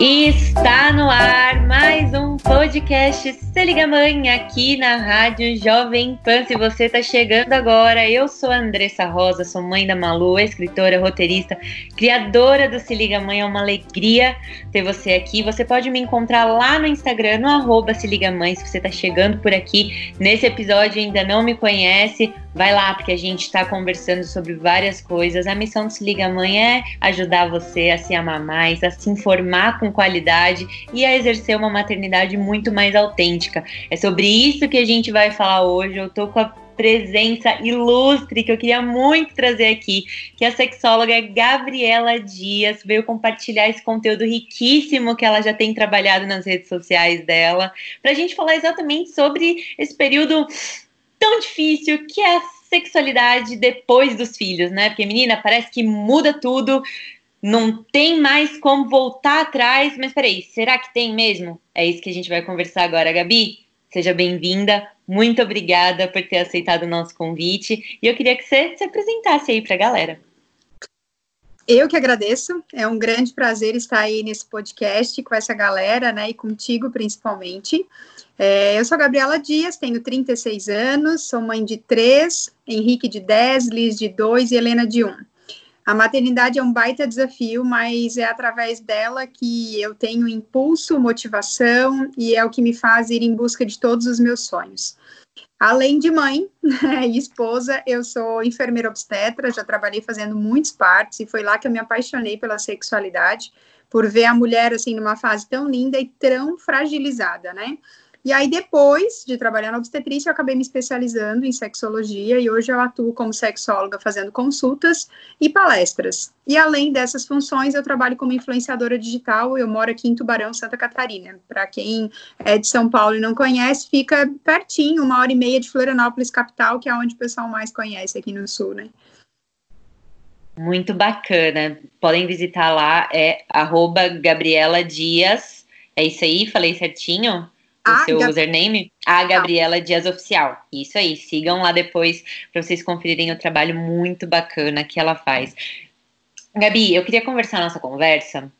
Está no ar mais um podcast Se Liga Mãe aqui na Rádio Jovem Pan. Se você está chegando agora, eu sou a Andressa Rosa, sou mãe da Malu, escritora, roteirista, criadora do Se Liga Mãe. É uma alegria ter você aqui. Você pode me encontrar lá no Instagram, no arroba Se Liga Mãe, se você está chegando por aqui nesse episódio e ainda não me conhece. Vai lá, porque a gente está conversando sobre várias coisas. A missão do Se Liga Mãe é ajudar você a se amar mais, a se informar com qualidade e a exercer uma maternidade muito mais autêntica. É sobre isso que a gente vai falar hoje. Eu tô com a presença ilustre que eu queria muito trazer aqui, que é a sexóloga Gabriela Dias veio compartilhar esse conteúdo riquíssimo que ela já tem trabalhado nas redes sociais dela, para a gente falar exatamente sobre esse período tão difícil que é a sexualidade depois dos filhos, né? Porque, menina, parece que muda tudo, não tem mais como voltar atrás. Mas peraí, será que tem mesmo? É isso que a gente vai conversar agora, Gabi. Seja bem-vinda, muito obrigada por ter aceitado o nosso convite. E eu queria que você se apresentasse aí para a galera. Eu que agradeço, é um grande prazer estar aí nesse podcast com essa galera, né, e contigo principalmente. É, eu sou a Gabriela Dias, tenho 36 anos, sou mãe de três, Henrique de 10, Liz de 2 e Helena de 1. A maternidade é um baita desafio, mas é através dela que eu tenho impulso, motivação e é o que me faz ir em busca de todos os meus sonhos. Além de mãe né, e esposa, eu sou enfermeira obstetra, já trabalhei fazendo muitos partos e foi lá que eu me apaixonei pela sexualidade, por ver a mulher assim numa fase tão linda e tão fragilizada, né? E aí, depois de trabalhar na obstetrícia, eu acabei me especializando em sexologia e hoje eu atuo como sexóloga fazendo consultas e palestras. E além dessas funções, eu trabalho como influenciadora digital. Eu moro aqui em Tubarão, Santa Catarina. Para quem é de São Paulo e não conhece, fica pertinho, uma hora e meia de Florianópolis, capital, que é onde o pessoal mais conhece aqui no sul, né? Muito bacana. Podem visitar lá, é arroba Gabriela Dias. É isso aí? Falei certinho? O a seu Gab... username, a Gabriela Dias Oficial. Isso aí, sigam lá depois para vocês conferirem o trabalho muito bacana que ela faz. Gabi, eu queria conversar nossa conversa,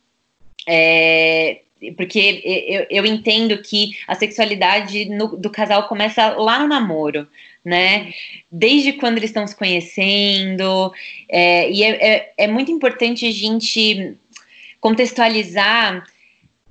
é, porque eu, eu, entendo que a sexualidade no, do casal começa lá no namoro, né? Desde quando eles estão se conhecendo, é, e é, é, é muito importante a gente contextualizar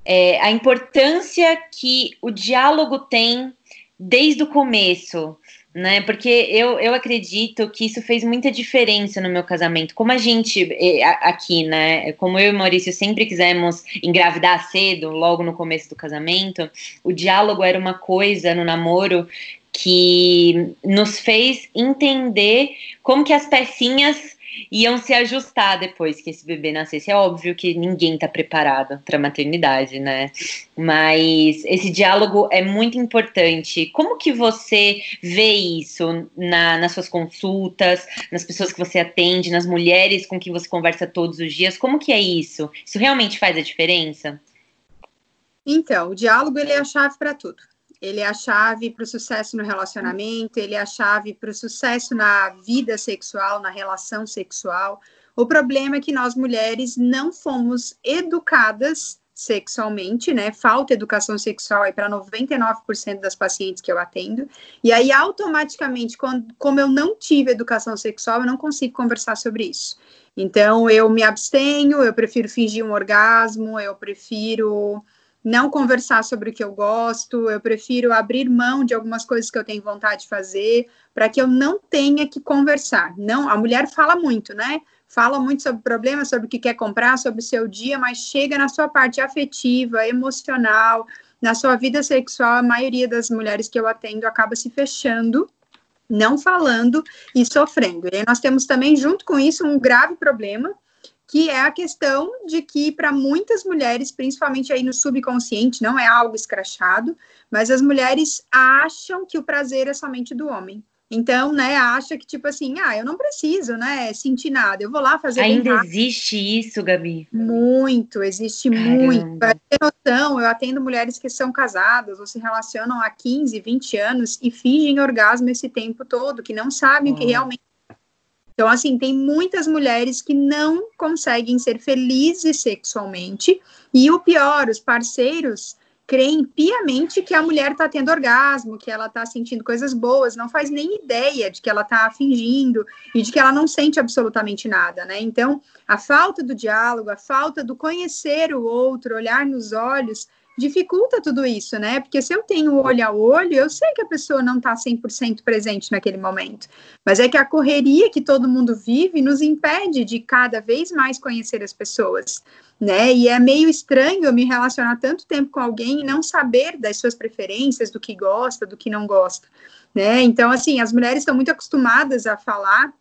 é, a importância que o diálogo tem desde o começo, né? Porque eu, eu acredito que isso fez muita diferença no meu casamento. Como a gente é, aqui, né? Como eu e Maurício sempre quisemos engravidar cedo, logo no começo do casamento, o diálogo era uma coisa no namoro que nos fez entender como que as pecinhas iam se ajustar depois que esse bebê nascesse. É óbvio que ninguém está preparado para a maternidade, né? Mas esse diálogo é muito importante. Como que você vê isso na, nas suas consultas, nas pessoas que você atende, nas mulheres com quem você conversa todos os dias? Como que é isso? Isso realmente faz a diferença? Então, o diálogo ele é a chave para tudo ele é a chave para o sucesso no relacionamento, ele é a chave para o sucesso na vida sexual, na relação sexual. O problema é que nós mulheres não fomos educadas sexualmente, né? Falta educação sexual aí para 99% das pacientes que eu atendo. E aí, automaticamente, quando, como eu não tive educação sexual, eu não consigo conversar sobre isso. Então, eu me abstenho, eu prefiro fingir um orgasmo, eu prefiro não conversar sobre o que eu gosto, eu prefiro abrir mão de algumas coisas que eu tenho vontade de fazer, para que eu não tenha que conversar. Não, a mulher fala muito, né? Fala muito sobre problemas, sobre o que quer comprar, sobre o seu dia, mas chega na sua parte afetiva, emocional, na sua vida sexual, a maioria das mulheres que eu atendo acaba se fechando não falando e sofrendo. E nós temos também, junto com isso, um grave problema, que é a questão de que para muitas mulheres, principalmente aí no subconsciente, não é algo escrachado, mas as mulheres acham que o prazer é somente do homem. Então, né, acha que, tipo assim, ah, eu não preciso, né, sentir nada, eu vou lá fazer. Ainda existe isso, Gabi? Muito, existe Caramba. muito. Para ter noção, eu atendo mulheres que são casadas ou se relacionam há 15, 20 anos e fingem orgasmo esse tempo todo, que não sabem o que realmente. Então, assim, tem muitas mulheres que não conseguem ser felizes sexualmente, e o pior, os parceiros creem piamente que a mulher está tendo orgasmo, que ela está sentindo coisas boas, não faz nem ideia de que ela está fingindo e de que ela não sente absolutamente nada, né? Então, a falta do diálogo, a falta do conhecer o outro, olhar nos olhos, dificulta tudo isso, né? Porque se eu tenho olho a olho, eu sei que a pessoa não está 100% presente naquele momento. Mas é que a correria que todo mundo vive nos impede de cada vez mais conhecer as pessoas né? E é meio estranho eu me relacionar tanto tempo com alguém e não saber das suas preferências, do que gosta, do que não gosta, né? Então, assim, as mulheres estão muito acostumadas a falar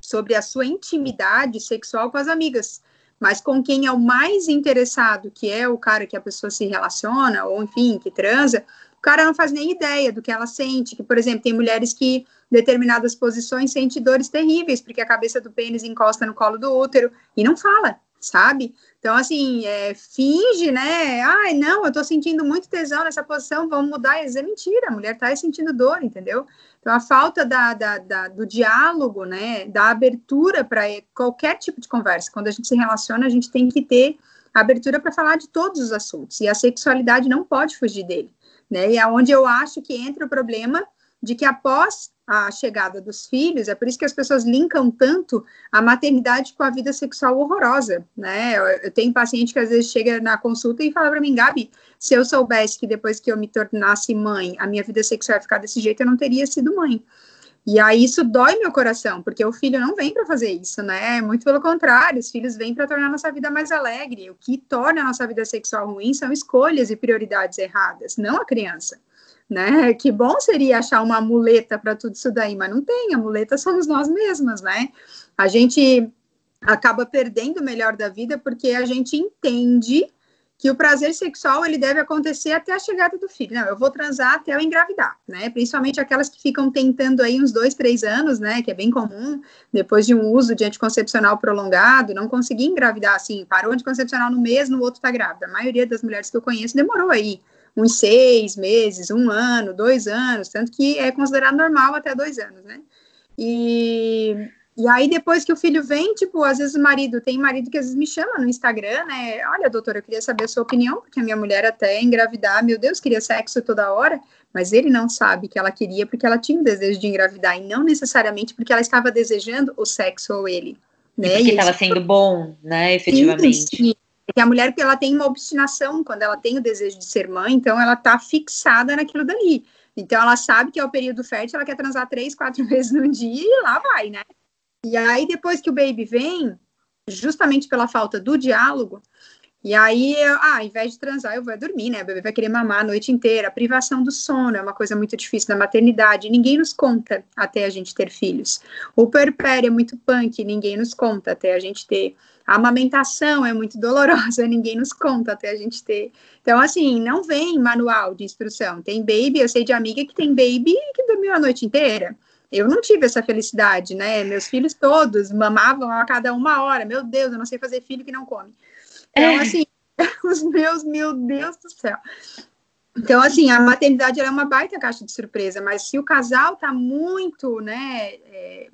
sobre a sua intimidade sexual com as amigas, mas com quem é o mais interessado, que é o cara que a pessoa se relaciona, ou enfim, que transa, o cara não faz nem ideia do que ela sente, que, por exemplo, tem mulheres que determinadas posições sentem dores terríveis, porque a cabeça do pênis encosta no colo do útero, e não fala, sabe? Então, assim, é, finge, né? Ai, não, eu tô sentindo muito tesão nessa posição, vamos mudar. Isso é mentira, a mulher tá sentindo dor, entendeu? Então, a falta da, da, da do diálogo, né? Da abertura para qualquer tipo de conversa. Quando a gente se relaciona, a gente tem que ter abertura para falar de todos os assuntos. E a sexualidade não pode fugir dele, né? E é onde eu acho que entra o problema de que após a chegada dos filhos, é por isso que as pessoas linkam tanto a maternidade com a vida sexual horrorosa, né? Eu, eu tenho paciente que às vezes chega na consulta e fala para mim, Gabi, se eu soubesse que depois que eu me tornasse mãe, a minha vida sexual ia ficar desse jeito, eu não teria sido mãe. E aí isso dói meu coração, porque o filho não vem para fazer isso, né? Muito pelo contrário, os filhos vêm para tornar nossa vida mais alegre. O que torna a nossa vida sexual ruim são escolhas e prioridades erradas, não a criança né? Que bom seria achar uma muleta para tudo isso daí, mas não tem, a muleta somos nós mesmas, né? A gente acaba perdendo o melhor da vida porque a gente entende que o prazer sexual ele deve acontecer até a chegada do filho. Não, eu vou transar até eu engravidar, né? Principalmente aquelas que ficam tentando aí uns dois, três anos, né? Que é bem comum, depois de um uso de anticoncepcional prolongado, não conseguir engravidar assim, parou anticoncepcional no mês, no outro tá grávida. A maioria das mulheres que eu conheço demorou aí uns seis meses, um ano, dois anos, tanto que é considerado normal até dois anos, né? E, e aí, depois que o filho vem, tipo, às vezes o marido, tem marido que às vezes me chama no Instagram, né? Olha, doutora, eu queria saber a sua opinião, porque a minha mulher até engravidar, meu Deus, queria sexo toda hora, mas ele não sabe que ela queria porque ela tinha o desejo de engravidar, e não necessariamente porque ela estava desejando o sexo ou ele. Né? E porque estava sendo bom, né, efetivamente. Sim, sim. Porque a mulher, ela tem uma obstinação quando ela tem o desejo de ser mãe, então ela tá fixada naquilo dali. Então ela sabe que é o período fértil, ela quer transar três, quatro vezes no dia e lá vai, né? E aí, depois que o baby vem, justamente pela falta do diálogo, e aí, ah, ao invés de transar, eu vou dormir, né? O bebê vai querer mamar a noite inteira. A privação do sono é uma coisa muito difícil na maternidade. Ninguém nos conta até a gente ter filhos. O puerpério é muito punk, ninguém nos conta até a gente ter. A amamentação é muito dolorosa, ninguém nos conta até a gente ter. Então, assim, não vem manual de instrução. Tem baby, eu sei de amiga que tem baby que dormiu a noite inteira. Eu não tive essa felicidade, né? Meus filhos todos mamavam a cada uma hora. Meu Deus, eu não sei fazer filho que não come. Então, é. assim, os meus, meu Deus do céu. Então, assim, a maternidade é uma baita caixa de surpresa, mas se o casal tá muito, né, é,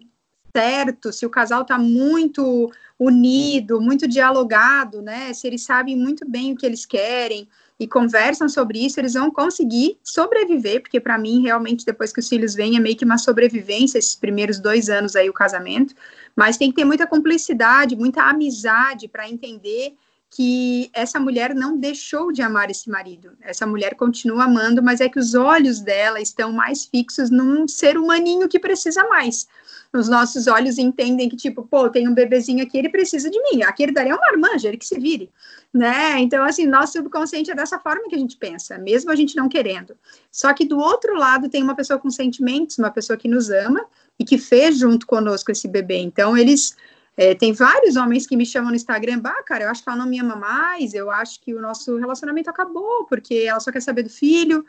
certo, se o casal tá muito unido, muito dialogado, né, se eles sabem muito bem o que eles querem e conversam sobre isso, eles vão conseguir sobreviver, porque para mim, realmente, depois que os filhos vêm, é meio que uma sobrevivência esses primeiros dois anos aí, o casamento, mas tem que ter muita cumplicidade, muita amizade para entender que essa mulher não deixou de amar esse marido. Essa mulher continua amando, mas é que os olhos dela estão mais fixos num ser humaninho que precisa mais. Os nossos olhos entendem que, tipo, pô, tem um bebezinho aqui, ele precisa de mim. Aqui ele daria uma marmanja, ele que se vire, né? Então, assim, nosso subconsciente é dessa forma que a gente pensa, mesmo a gente não querendo. Só que do outro lado tem uma pessoa com sentimentos, uma pessoa que nos ama e que fez junto conosco esse bebê. Então, eles é, tem vários homens que me chamam no Instagram, bah, cara, eu acho que ela não me ama mais, eu acho que o nosso relacionamento acabou, porque ela só quer saber do filho,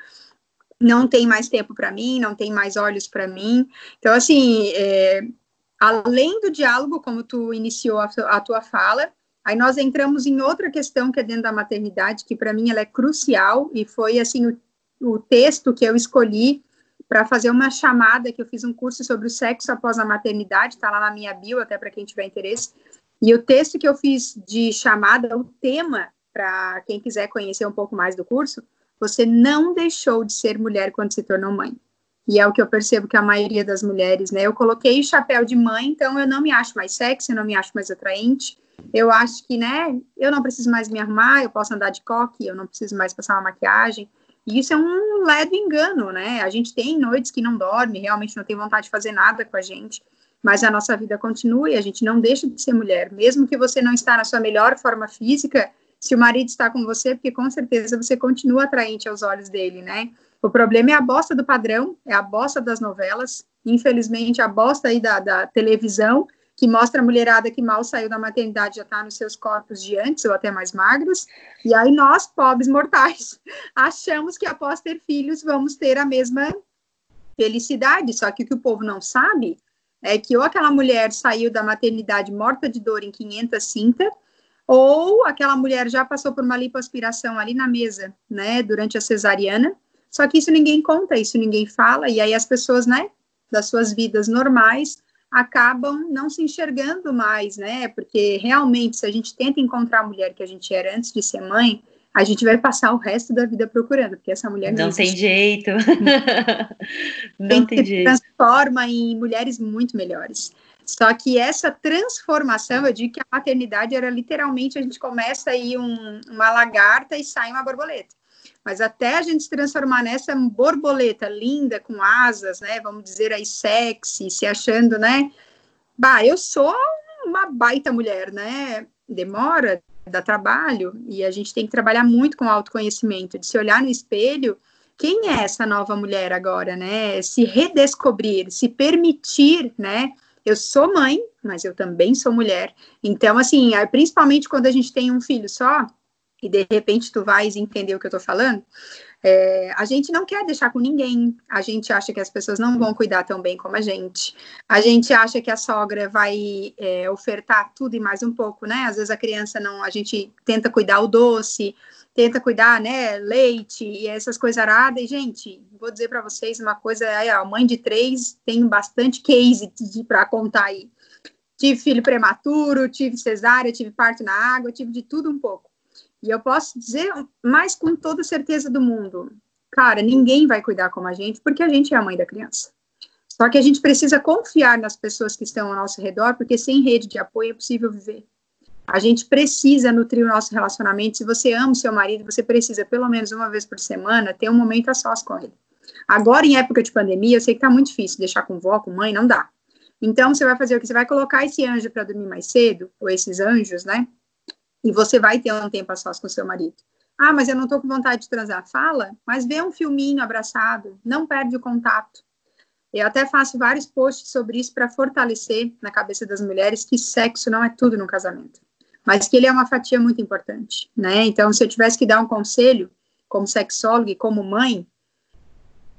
não tem mais tempo para mim, não tem mais olhos para mim. Então, assim, é, além do diálogo, como tu iniciou a, a, tua fala, aí nós entramos em outra questão que é dentro da maternidade, que para mim ela é crucial, e foi, assim, o, o texto que eu escolhi para fazer uma chamada, que eu fiz um curso sobre o sexo após a maternidade, está lá na minha bio, até para quem tiver interesse. E o texto que eu fiz de chamada, o tema, para quem quiser conhecer um pouco mais do curso, você não deixou de ser mulher quando se tornou mãe. E é o que eu percebo que a maioria das mulheres, né? Eu coloquei o chapéu de mãe, então eu não me acho mais sexy, eu não me acho mais atraente. Eu acho que, né, eu não preciso mais me arrumar, eu posso andar de coque, eu não preciso mais passar uma maquiagem. E isso é um ledo engano, né? A gente tem noites que não dorme, realmente não tem vontade de fazer nada com a gente, mas a nossa vida continua e a gente não deixa de ser mulher. Mesmo que você não está na sua melhor forma física, se o marido está com você, porque com certeza você continua atraente aos olhos dele, né? O problema é a bosta do padrão, é a bosta das novelas, infelizmente a bosta aí da, da televisão, que mostra a mulherada que mal saiu da maternidade já está nos seus corpos de antes ou até mais magros, e aí nós, pobres mortais, achamos que após ter filhos vamos ter a mesma felicidade, só que o que o povo não sabe é que ou aquela mulher saiu da maternidade morta de dor em 500 cinta, ou aquela mulher já passou por uma lipoaspiração ali na mesa, né, durante a cesariana, só que isso ninguém conta, isso ninguém fala, e aí as pessoas, né, das suas vidas normais, acabam não se enxergando mais, né? Porque realmente, se a gente tenta encontrar a mulher que a gente era antes de ser mãe, a gente vai passar o resto da vida procurando, porque essa mulher não, não tem jeito. não tem, tem jeito. transforma em mulheres muito melhores. Só que essa transformação, eu digo que a maternidade era literalmente a gente começa aí um, uma lagarta e sai uma borboleta. Mas até a gente se transformar nessa borboleta linda, com asas, né? Vamos dizer aí, sexy, se achando, né? Bah, eu sou uma baita mulher, né? Demora, dá trabalho, e a gente tem que trabalhar muito com autoconhecimento, de se olhar no espelho. Quem é essa nova mulher agora, né? Se redescobrir, se permitir, né? Eu sou mãe, mas eu também sou mulher. Então, assim, principalmente quando a gente tem um filho só, e de repente tu vais entender o que eu tô falando, é, a gente não quer deixar com ninguém, a gente acha que as pessoas não vão cuidar tão bem como a gente, a gente acha que a sogra vai é, ofertar tudo e mais um pouco, né? Às vezes a criança não, a gente tenta cuidar o doce, tenta cuidar, né, leite e essas coisas aradas, e gente, vou dizer para vocês uma coisa, a mãe de três tem bastante case para contar aí. Tive filho prematuro, tive cesárea, tive parto na água, tive de tudo um pouco. E eu posso dizer mais com toda certeza do mundo, cara, ninguém vai cuidar como a gente, porque a gente é a mãe da criança. Só que a gente precisa confiar nas pessoas que estão ao nosso redor, porque sem rede de apoio é possível viver. A gente precisa nutrir o nosso relacionamento. Se você ama o seu marido, você precisa, pelo menos uma vez por semana, ter um momento a sós com ele. Agora, em época de pandemia, eu sei que tá muito difícil deixar com vó, com mãe, não dá. Então, você vai fazer o que? Você vai colocar esse anjo para dormir mais cedo, ou esses anjos, né? E você vai ter um tempo a sós com seu marido. Ah, mas eu não estou com vontade de transar. Fala, mas vê um filminho abraçado, não perde o contato. Eu até faço vários posts sobre isso para fortalecer na cabeça das mulheres que sexo não é tudo no casamento, mas que ele é uma fatia muito importante, né? Então, se eu tivesse que dar um conselho, como sexóloga e como mãe,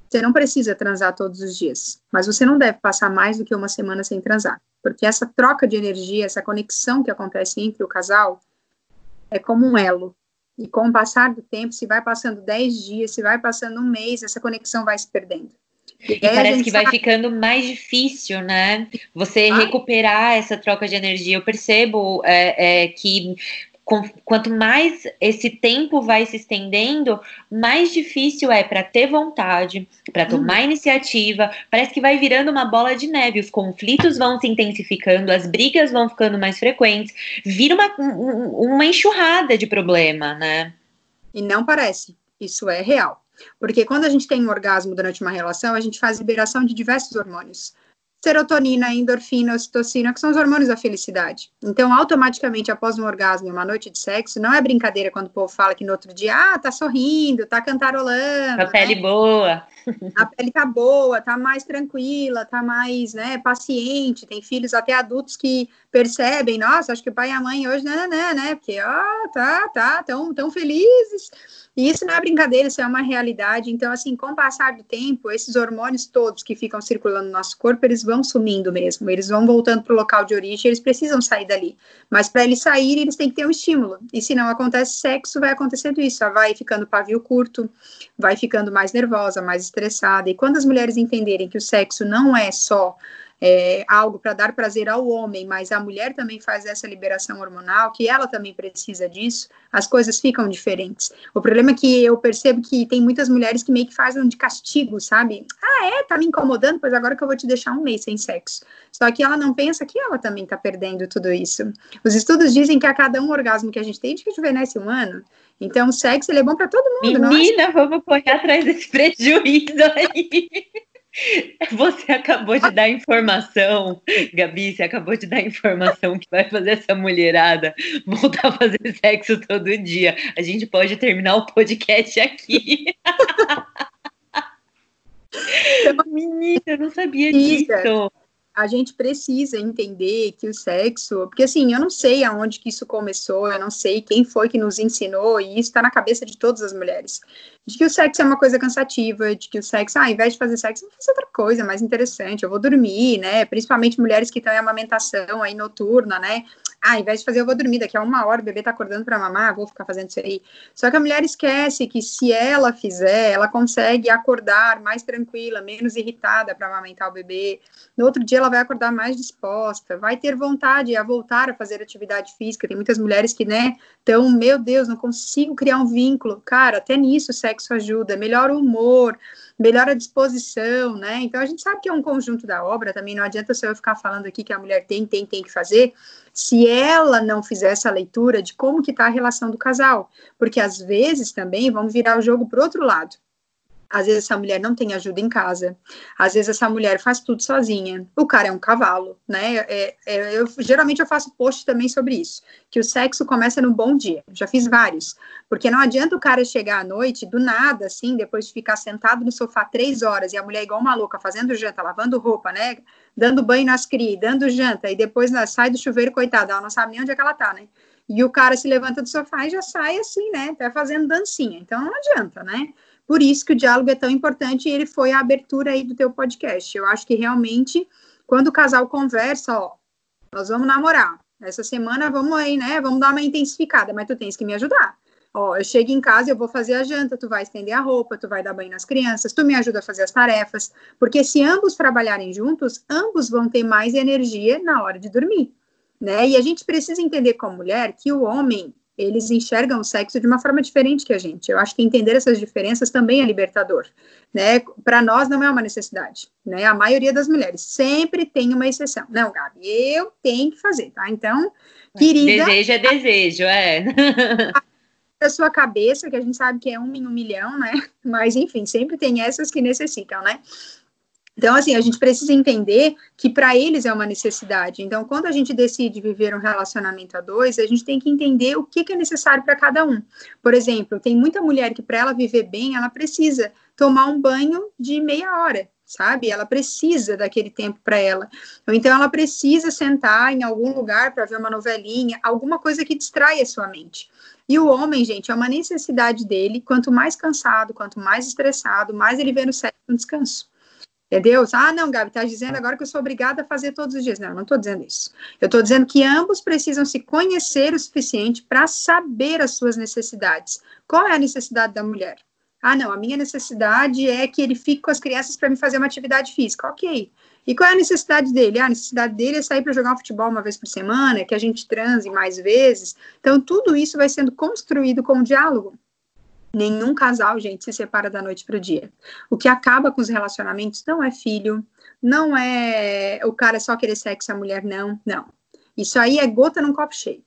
você não precisa transar todos os dias, mas você não deve passar mais do que uma semana sem transar, porque essa troca de energia, essa conexão que acontece entre o casal, é como um elo. E com o passar do tempo, se vai passando 10 dias, se vai passando um mês, essa conexão vai se perdendo. E, e parece que vai ficando mais difícil, né? Você ah. recuperar essa troca de energia. Eu percebo é, é, que quanto mais esse tempo vai se estendendo, mais difícil é para ter vontade, para tomar hum. iniciativa. Parece que vai virando uma bola de neve. Os conflitos vão se intensificando, as brigas vão ficando mais frequentes, vira uma, uma enxurrada de problema, né? E não parece. Isso é real. Porque quando a gente tem um orgasmo durante uma relação, a gente faz liberação de diversos hormônios serotonina, endorfina, ocitocina, que são os hormônios da felicidade. Então, automaticamente, após um orgasmo e uma noite de sexo, não é brincadeira quando o povo fala que no outro dia, ah, tá sorrindo, tá cantarolando. A pele né? boa. A pele tá boa, tá mais tranquila, tá mais, né, paciente. Tem filhos até adultos que percebem, nossa, acho que o pai e a mãe hoje, né, né, né, porque, ó, tá, tá, tão, tão felizes. E isso não é brincadeira, isso é uma realidade. Então, assim, com o passar do tempo, esses hormônios todos que ficam circulando no nosso corpo, eles vão sumindo mesmo, eles vão voltando para o local de origem, eles precisam sair dali. Mas para eles saírem, eles têm que ter um estímulo. E se não acontece sexo, vai acontecendo isso. Ela vai ficando pavio curto, vai ficando mais nervosa, mais estressada. E quando as mulheres entenderem que o sexo não é só é, algo para dar prazer ao homem, mas a mulher também faz essa liberação hormonal, que ela também precisa disso, as coisas ficam diferentes. O problema é que eu percebo que tem muitas mulheres que meio que fazem de castigo, sabe? Ah, é? Tá me incomodando? Pois agora que eu vou te deixar um mês sem sexo. Só que ela não pensa que ela também tá perdendo tudo isso. Os estudos dizem que a cada um orgasmo que a gente tem, a gente rejuvenesce um ano. Então, o sexo ele é bom para todo mundo. Menina, não vamos correr atrás desse prejuízo aí. Você acabou de dar informação, Gabi, você acabou de dar informação que vai fazer essa mulherada voltar a fazer sexo todo dia. A gente pode terminar o podcast aqui. Menina, eu não sabia disso a gente precisa entender que o sexo, porque assim, eu não sei aonde que isso começou, eu não sei quem foi que nos ensinou, e isso está na cabeça de todas as mulheres, de que o sexo é uma coisa cansativa, de que o sexo, ah, ao invés de fazer sexo, eu vou fazer outra coisa mais interessante, eu vou dormir, né, principalmente mulheres que estão em amamentação aí noturna, né, ah, ao invés de fazer, eu vou dormir, daqui a uma hora o bebê tá acordando para mamar, vou ficar fazendo isso aí. Só que a mulher esquece que se ela fizer, ela consegue acordar mais tranquila, menos irritada para amamentar o bebê. No outro dia ela vai acordar mais disposta, vai ter vontade a voltar a fazer atividade física. Tem muitas mulheres que, né, estão, meu Deus, não consigo criar um vínculo. Cara, até nisso o sexo ajuda, melhora o humor, melhora a disposição, né? Então a gente sabe que é um conjunto da obra, também não adianta só eu ficar falando aqui que a mulher tem, tem, tem que fazer, se ela não fizer essa leitura de como que está a relação do casal, porque às vezes também vamos virar o jogo para outro lado. Às vezes essa mulher não tem ajuda em casa, às vezes essa mulher faz tudo sozinha. O cara é um cavalo, né? É, é, eu geralmente eu faço post também sobre isso, que o sexo começa no bom dia. Já fiz vários, porque não adianta o cara chegar à noite do nada, assim, depois de ficar sentado no sofá três horas e a mulher igual uma louca fazendo janta, lavando roupa, né? Dando banho nas crias, dando janta e depois sai do chuveiro, coitada, ela não sabe nem onde é que ela tá, né? E o cara se levanta do sofá e já sai assim, né? Tá fazendo dancinha. Então não adianta, né? Por isso que o diálogo é tão importante e ele foi a abertura aí do teu podcast. Eu acho que realmente, quando o casal conversa, ó, nós vamos namorar. Essa semana vamos aí, né? Vamos dar uma intensificada, mas tu tens que me ajudar. Ó, eu chego em casa, eu vou fazer a janta, tu vai estender a roupa, tu vai dar banho nas crianças, tu me ajuda a fazer as tarefas, porque se ambos trabalharem juntos, ambos vão ter mais energia na hora de dormir, né? E a gente precisa entender como mulher que o homem, eles enxergam o sexo de uma forma diferente que a gente. Eu acho que entender essas diferenças também é libertador, né? Para nós não é uma necessidade, né? A maioria das mulheres sempre tem uma exceção. Não, Gabi, eu tenho que fazer, tá? Então, querida, desejo é desejo, é. a sua cabeça, que a gente sabe que é um em um milhão, né? Mas enfim, sempre tem essas que necessitam, né? Então, assim, a gente precisa entender que para eles é uma necessidade. Então, quando a gente decide viver um relacionamento a dois, a gente tem que entender o que, que é necessário para cada um. Por exemplo, tem muita mulher que, para ela viver bem, ela precisa tomar um banho de meia hora, sabe? Ela precisa daquele tempo para ela. Ou então, ela precisa sentar em algum lugar para ver uma novelinha, alguma coisa que distraia a sua mente. E o homem, gente, é uma necessidade dele. Quanto mais cansado, quanto mais estressado, mais ele vê no sexo um descanso. Entendeu? Ah, não, Gabi, tá dizendo agora que eu sou obrigada a fazer todos os dias. Não, não estou dizendo isso. Eu estou dizendo que ambos precisam se conhecer o suficiente para saber as suas necessidades. Qual é a necessidade da mulher? Ah, não, a minha necessidade é que ele fique com as crianças para me fazer uma atividade física. Ok. E qual é a necessidade dele? Ah, a necessidade dele é sair para jogar um futebol uma vez por semana, que a gente transe mais vezes. Então, tudo isso vai sendo construído com diálogo. Nenhum casal, gente, se separa da noite para o dia. O que acaba com os relacionamentos não é filho, não é o cara só querer sexo a mulher não, não. Isso aí é gota num copo cheio.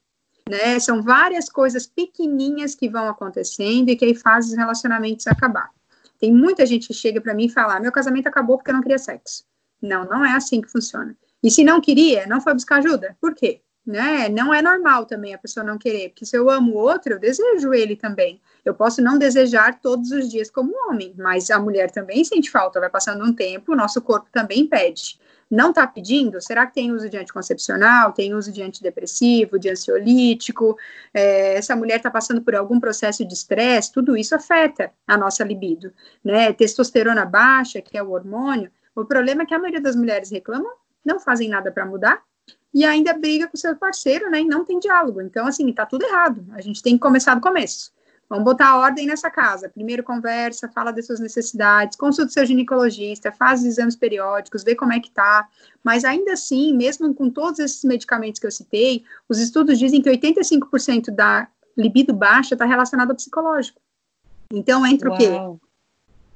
Né? São várias coisas pequenininhas que vão acontecendo e que aí fazem os relacionamentos acabar. Tem muita gente que chega para mim e fala: ah, meu casamento acabou porque eu não queria sexo. Não, não é assim que funciona. E se não queria, não foi buscar ajuda. Por quê? Né? Não é normal também a pessoa não querer, porque se eu amo o outro, eu desejo ele também. Eu posso não desejar todos os dias como homem, mas a mulher também sente falta, vai passando um tempo, o nosso corpo também pede. Não está pedindo? Será que tem uso de anticoncepcional, tem uso de antidepressivo, de ansiolítico? É, essa mulher está passando por algum processo de estresse? Tudo isso afeta a nossa libido, né? Testosterona baixa, que é o hormônio. O problema é que a maioria das mulheres reclamam, não fazem nada para mudar, e ainda briga com seu parceiro, né? E não tem diálogo. Então, assim, tá tudo errado. A gente tem que começar do começo. Vamos botar ordem nessa casa. Primeiro conversa, fala das suas necessidades, consulta seu ginecologista, faz os exames periódicos, vê como é que tá. Mas ainda assim, mesmo com todos esses medicamentos que eu citei, os estudos dizem que 85% da libido baixa está relacionado ao psicológico. Então, entra Uau. o quê?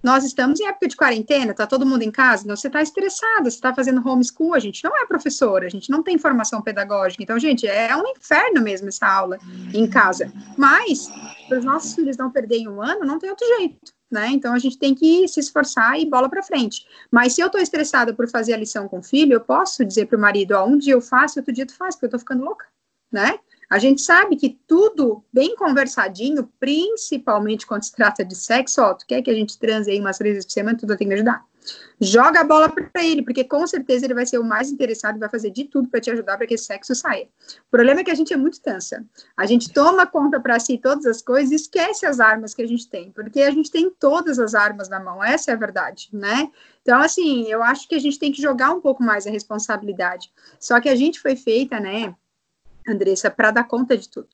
Nós estamos em época de quarentena, tá todo mundo em casa, então você está estressada, você está fazendo homeschool, a gente não é professora, a gente não tem formação pedagógica, então, gente, é um inferno mesmo essa aula em casa. Mas, para os nossos filhos não perderem um ano, não tem outro jeito. Né? Então a gente tem que se esforçar e bola para frente. Mas se eu estou estressada por fazer a lição com o filho, eu posso dizer para o marido: ó, um dia eu faço, outro dia tu faz, porque eu estou ficando louca, né? A gente sabe que tudo bem conversadinho, principalmente quando se trata de sexo, ó, tu quer que a gente transe aí umas três vezes por semana, tudo tem que ajudar. Joga a bola para ele, porque com certeza ele vai ser o mais interessado e vai fazer de tudo para te ajudar para que esse sexo saia. O problema é que a gente é muito tensa. A gente toma conta para si todas as coisas e esquece as armas que a gente tem, porque a gente tem todas as armas na mão, essa é a verdade, né? Então, assim, eu acho que a gente tem que jogar um pouco mais a responsabilidade. Só que a gente foi feita, né? Andressa, para dar conta de tudo.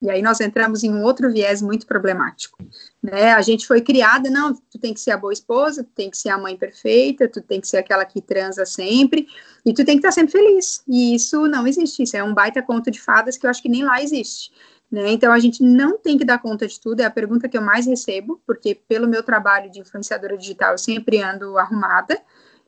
E aí nós entramos em um outro viés muito problemático, né? A gente foi criada, não, tu tem que ser a boa esposa, tu tem que ser a mãe perfeita, tu tem que ser aquela que transa sempre, e tu tem que estar sempre feliz. E isso não existe, isso é um baita conto de fadas que eu acho que nem lá existe. Né? Então a gente não tem que dar conta de tudo, é a pergunta que eu mais recebo, porque pelo meu trabalho de influenciadora digital eu sempre ando arrumada,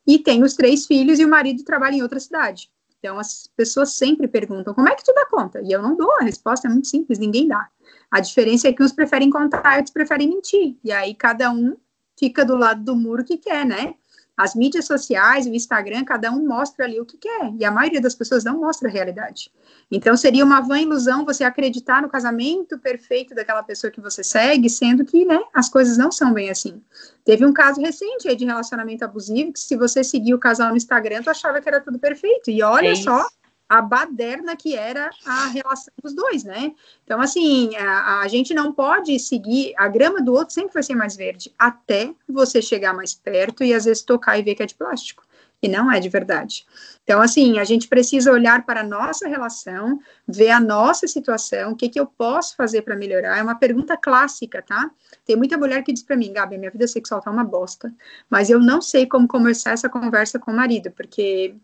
e tenho os três filhos e o marido trabalha em outra cidade. Então, as pessoas sempre perguntam: como é que tu dá conta? E eu não dou, a resposta é muito simples: ninguém dá. A diferença é que uns preferem contar outros preferem mentir. E aí cada um fica do lado do muro que quer, né? As mídias sociais, o Instagram, cada um mostra ali o que quer, e a maioria das pessoas não mostra a realidade. Então, seria uma vã ilusão você acreditar no casamento perfeito daquela pessoa que você segue, sendo que, né, as coisas não são bem assim. Teve um caso recente aí de relacionamento abusivo, que se você seguir o casal no Instagram, tu achava que era tudo perfeito, e olha é só a baderna que era a relação dos dois, né? Então, assim, a, a, gente não pode seguir, a grama do outro sempre vai ser mais verde, até você chegar mais perto e às vezes tocar e ver que é de plástico, e não é de verdade. Então, assim, a gente precisa olhar para a nossa relação, ver a nossa situação, o que, que eu posso fazer para melhorar. É uma pergunta clássica, tá? Tem muita mulher que diz para mim, Gabi, minha vida sexual tá uma bosta, mas eu não sei como começar essa conversa com o marido, porque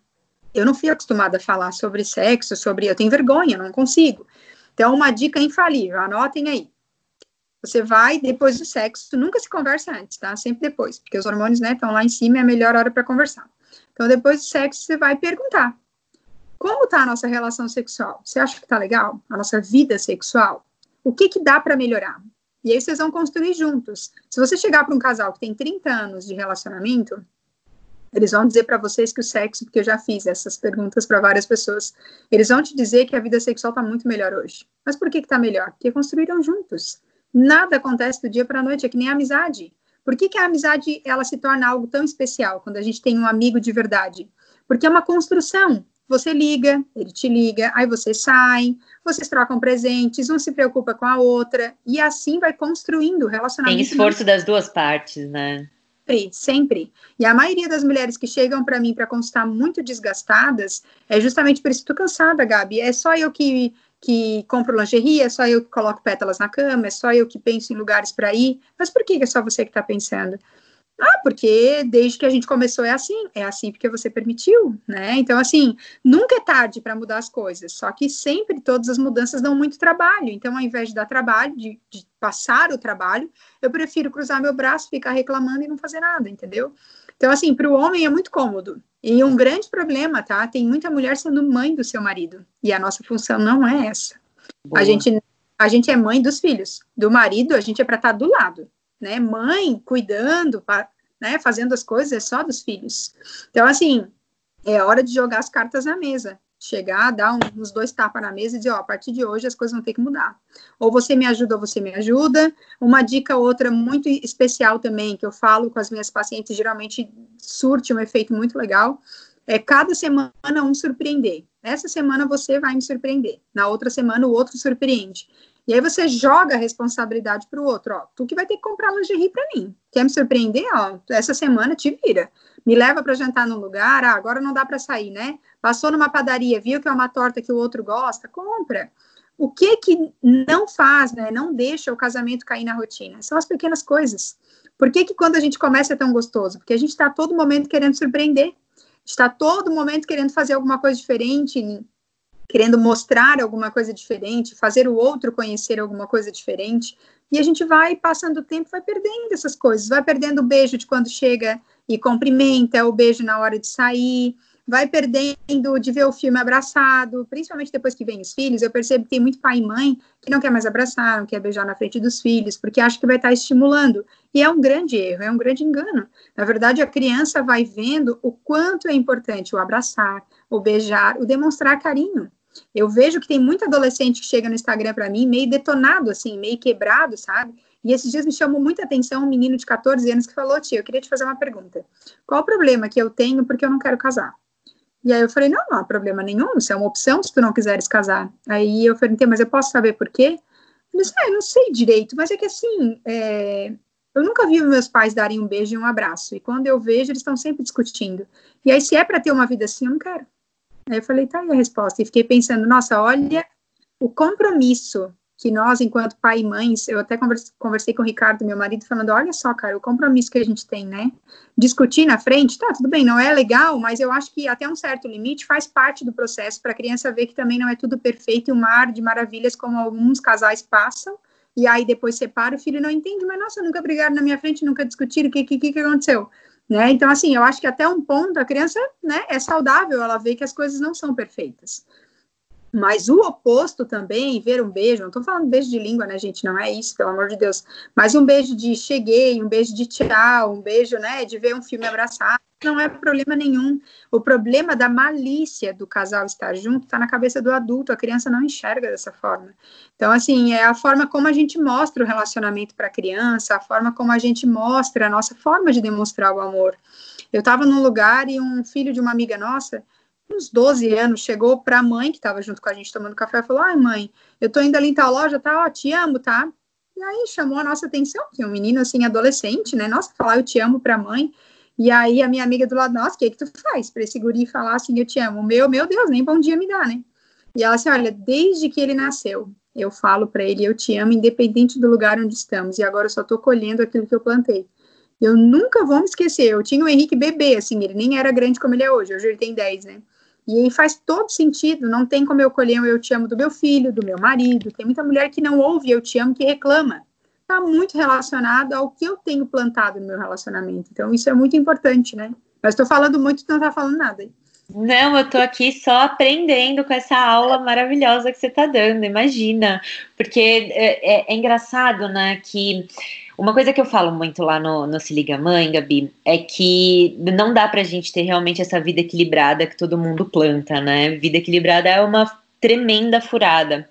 eu não fui acostumada a falar sobre sexo, sobre. Eu tenho vergonha, não consigo. Então, uma dica infalível, anotem aí. Você vai depois do sexo, nunca se conversa antes, tá? Sempre depois, porque os hormônios, né, estão lá em cima, é a melhor hora para conversar. Então, depois do sexo, você vai perguntar: como tá a nossa relação sexual? Você acha que tá legal? A nossa vida sexual? O que que dá para melhorar? E aí vocês vão construir juntos. Se você chegar para um casal que tem 30 anos de relacionamento, eles vão dizer para vocês que o sexo, porque eu já fiz essas perguntas para várias pessoas, eles vão te dizer que a vida sexual está muito melhor hoje. Mas por que está melhor? Porque construíram juntos. Nada acontece do dia para a noite, é que nem a amizade. Por que, que a amizade ela se torna algo tão especial quando a gente tem um amigo de verdade? Porque é uma construção. Você liga, ele te liga, aí vocês saem, vocês trocam presentes, um se preocupa com a outra, e assim vai construindo o relacionamento. Tem esforço das duas partes, né? Sempre, sempre. E a maioria das mulheres que chegam para mim para consultar muito desgastadas é justamente por isso. Estou cansada, Gabi. É só eu que, que compro lingerie, é só eu que coloco pétalas na cama, é só eu que penso em lugares para ir. Mas por que é só você que está pensando? Ah, porque desde que a gente começou é assim, é assim porque você permitiu, né? Então, assim, nunca é tarde para mudar as coisas, só que sempre todas as mudanças dão muito trabalho. Então, ao invés de dar trabalho, de, de passar o trabalho, eu prefiro cruzar meu braço, ficar reclamando e não fazer nada, entendeu? Então, assim, para o homem é muito cômodo. E um grande problema, tá? Tem muita mulher sendo mãe do seu marido. E a nossa função não é essa. A gente, a gente é mãe dos filhos. Do marido, a gente é para estar tá do lado né? Mãe cuidando, né? Fazendo as coisas é só dos filhos. Então, assim, é hora de jogar as cartas na mesa. Chegar, dar um, uns dois tapas na mesa e dizer, ó, a partir de hoje as coisas vão ter que mudar. Ou você me ajuda ou você me ajuda. Uma dica outra muito especial também, que eu falo com as minhas pacientes, geralmente surte um efeito muito legal, é cada semana um surpreender. Essa semana você vai me surpreender. Na outra semana o outro surpreende. E aí você joga a responsabilidade para o outro, ó, tu que vai ter que comprar lingerie para mim. Quer me surpreender? Ó, essa semana te vira. Me leva para jantar num lugar, ah, agora não dá para sair, né? Passou numa padaria, viu que é uma torta que o outro gosta, compra. O que que não faz, né? Não deixa o casamento cair na rotina. São as pequenas coisas. Por que que quando a gente começa é tão gostoso? Porque a gente está todo momento querendo surpreender. Está todo momento querendo fazer alguma coisa diferente, querendo mostrar alguma coisa diferente, fazer o outro conhecer alguma coisa diferente, e a gente vai passando o tempo, vai perdendo essas coisas, vai perdendo o beijo de quando chega e cumprimenta, o beijo na hora de sair, vai perdendo de ver o filme abraçado, principalmente depois que vem os filhos, eu percebo que tem muito pai e mãe que não quer mais abraçar, não quer beijar na frente dos filhos, porque acha que vai estar estimulando, e é um grande erro, é um grande engano. Na verdade, a criança vai vendo o quanto é importante o abraçar, o beijar, o demonstrar carinho. Eu vejo que tem muito adolescente que chega no Instagram para mim meio detonado, assim, meio quebrado, sabe? E esses dias me chamou muita atenção um menino de 14 anos que falou: Tia, eu queria te fazer uma pergunta. Qual o problema que eu tenho porque eu não quero casar? E aí eu falei: Não, não há problema nenhum, isso é uma opção se tu não quiseres casar. Aí eu perguntei: Mas eu posso saber por quê? Ele disse: Ah, eu não sei direito, mas é que assim, é, eu nunca vi meus pais darem um beijo e um abraço. E quando eu vejo, eles estão sempre discutindo. E aí, se é para ter uma vida assim, eu não quero. Aí eu falei, tá aí a resposta. E fiquei pensando, nossa, olha o compromisso que nós, enquanto pai e mães, eu até conversei com o Ricardo, meu marido, falando, olha só, cara, o compromisso que a gente tem, né? Discutir na frente, tá, tudo bem, não é legal, mas eu acho que até um certo limite faz parte do processo para a criança ver que também não é tudo perfeito e um mar de maravilhas como alguns casais passam, e aí depois separa, o filho não entende, mas nossa, nunca brigaram na minha frente, nunca discutiram, o que, que, que aconteceu? Né? Então, assim, eu acho que até um ponto a criança né, é saudável, ela vê que as coisas não são perfeitas. Mas o oposto também, ver um beijo, não estou falando beijo de língua, né, gente? Não é isso, pelo amor de Deus. Mas um beijo de cheguei, um beijo de tchau, um beijo, né, de ver um filme abraçado, não é problema nenhum. O problema da malícia do casal estar junto está na cabeça do adulto, a criança não enxerga dessa forma. Então, assim, é a forma como a gente mostra o relacionamento para a criança, a forma como a gente mostra a nossa forma de demonstrar o amor. Eu estava num lugar e um filho de uma amiga nossa uns 12 anos, chegou para a mãe que estava junto com a gente tomando café e falou: Ai, mãe, eu tô indo ali em tal loja, tá? Ó, te amo, tá? E aí chamou a nossa atenção, que é um menino assim, adolescente, né? Nossa, falar eu te amo para a mãe. E aí a minha amiga do lado, nossa, o que, é que tu faz para esse guri falar assim, eu te amo? Meu, meu Deus, nem bom dia me dá, né? E ela assim, olha, desde que ele nasceu, eu falo para ele, eu te amo, independente do lugar onde estamos, e agora eu só tô colhendo aquilo que eu plantei. Eu nunca vou me esquecer, eu tinha o Henrique bebê, assim, ele nem era grande como ele é hoje, hoje ele tem 10, né? E aí faz todo sentido, não tem como eu colher eu te amo do meu filho, do meu marido. Tem muita mulher que não ouve eu te amo, que reclama. Está muito relacionado ao que eu tenho plantado no meu relacionamento. Então, isso é muito importante, né? Mas estou falando muito, tu não está falando nada. Não, eu tô aqui só aprendendo com essa aula maravilhosa que você está dando, imagina. Porque é, é, é engraçado, né, que uma coisa que eu falo muito lá no, no Se Liga Mãe, Gabi, é que não dá pra gente ter realmente essa vida equilibrada que todo mundo planta, né? Vida equilibrada é uma tremenda furada.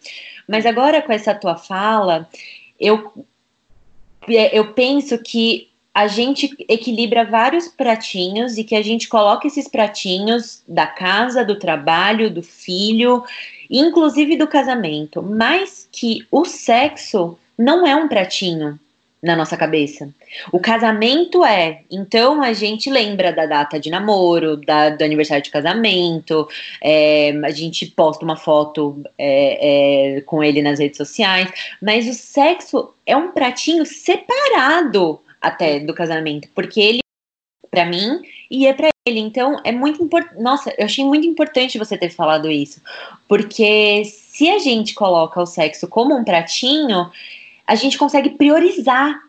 Mas agora com essa tua fala, eu, eu penso que a gente equilibra vários pratinhos e que a gente coloca esses pratinhos da casa, do trabalho, do filho, inclusive do casamento, mas que o sexo não é um pratinho, na nossa cabeça. O casamento é, então a gente lembra da data de namoro, da, do aniversário de casamento, é, a gente posta uma foto é, é, com ele nas redes sociais, mas o sexo é um pratinho separado até do casamento, porque ele para mim e é para ele. Então é muito importante. Nossa, eu achei muito importante você ter falado isso, porque se a gente coloca o sexo como um pratinho, a gente consegue priorizar